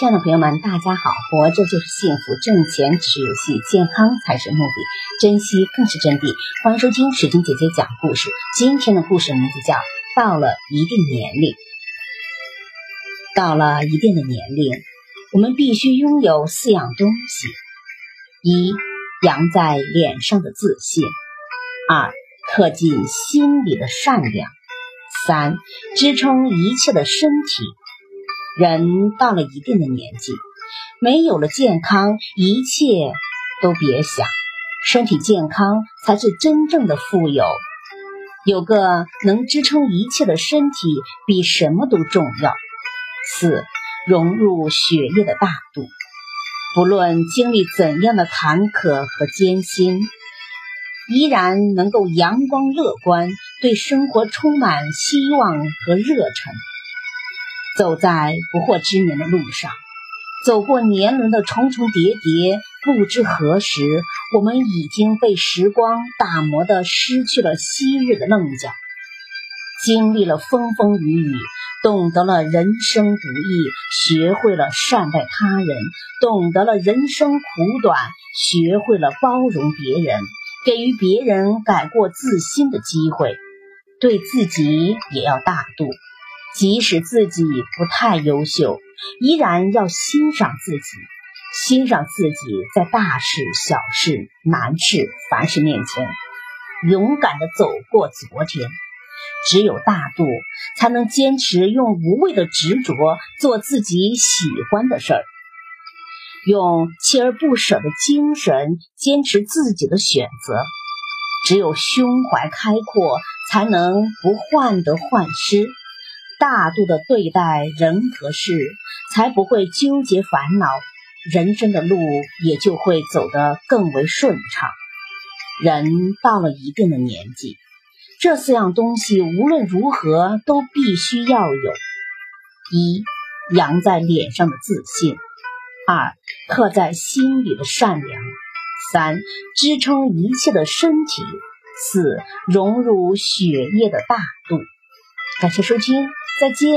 亲爱的朋友们，大家好！活着就是幸福，挣钱只是游戏，健康才是目的，珍惜更是真谛。欢迎收听水晶姐姐讲故事。今天的故事名字叫《到了一定年龄》。到了一定的年龄，我们必须拥有四样东西：一、扬在脸上的自信；二、刻进心里的善良；三、支撑一切的身体。人到了一定的年纪，没有了健康，一切都别想。身体健康才是真正的富有。有个能支撑一切的身体，比什么都重要。四，融入血液的大度，不论经历怎样的坎坷和艰辛，依然能够阳光乐观，对生活充满希望和热忱。走在不惑之年的路上，走过年轮的重重叠叠，不知何时，我们已经被时光打磨的失去了昔日的棱角。经历了风风雨雨，懂得了人生不易，学会了善待他人，懂得了人生苦短，学会了包容别人，给予别人改过自新的机会，对自己也要大度。即使自己不太优秀，依然要欣赏自己，欣赏自己在大事、小事、难事、凡事面前，勇敢地走过昨天。只有大度，才能坚持用无畏的执着做自己喜欢的事儿，用锲而不舍的精神坚持自己的选择。只有胸怀开阔，才能不患得患失。大度的对待人和事，才不会纠结烦恼，人生的路也就会走得更为顺畅。人到了一定的年纪，这四样东西无论如何都必须要有：一、扬在脸上的自信；二、刻在心里的善良；三、支撑一切的身体；四、融入血液的大度。感谢收听。再见。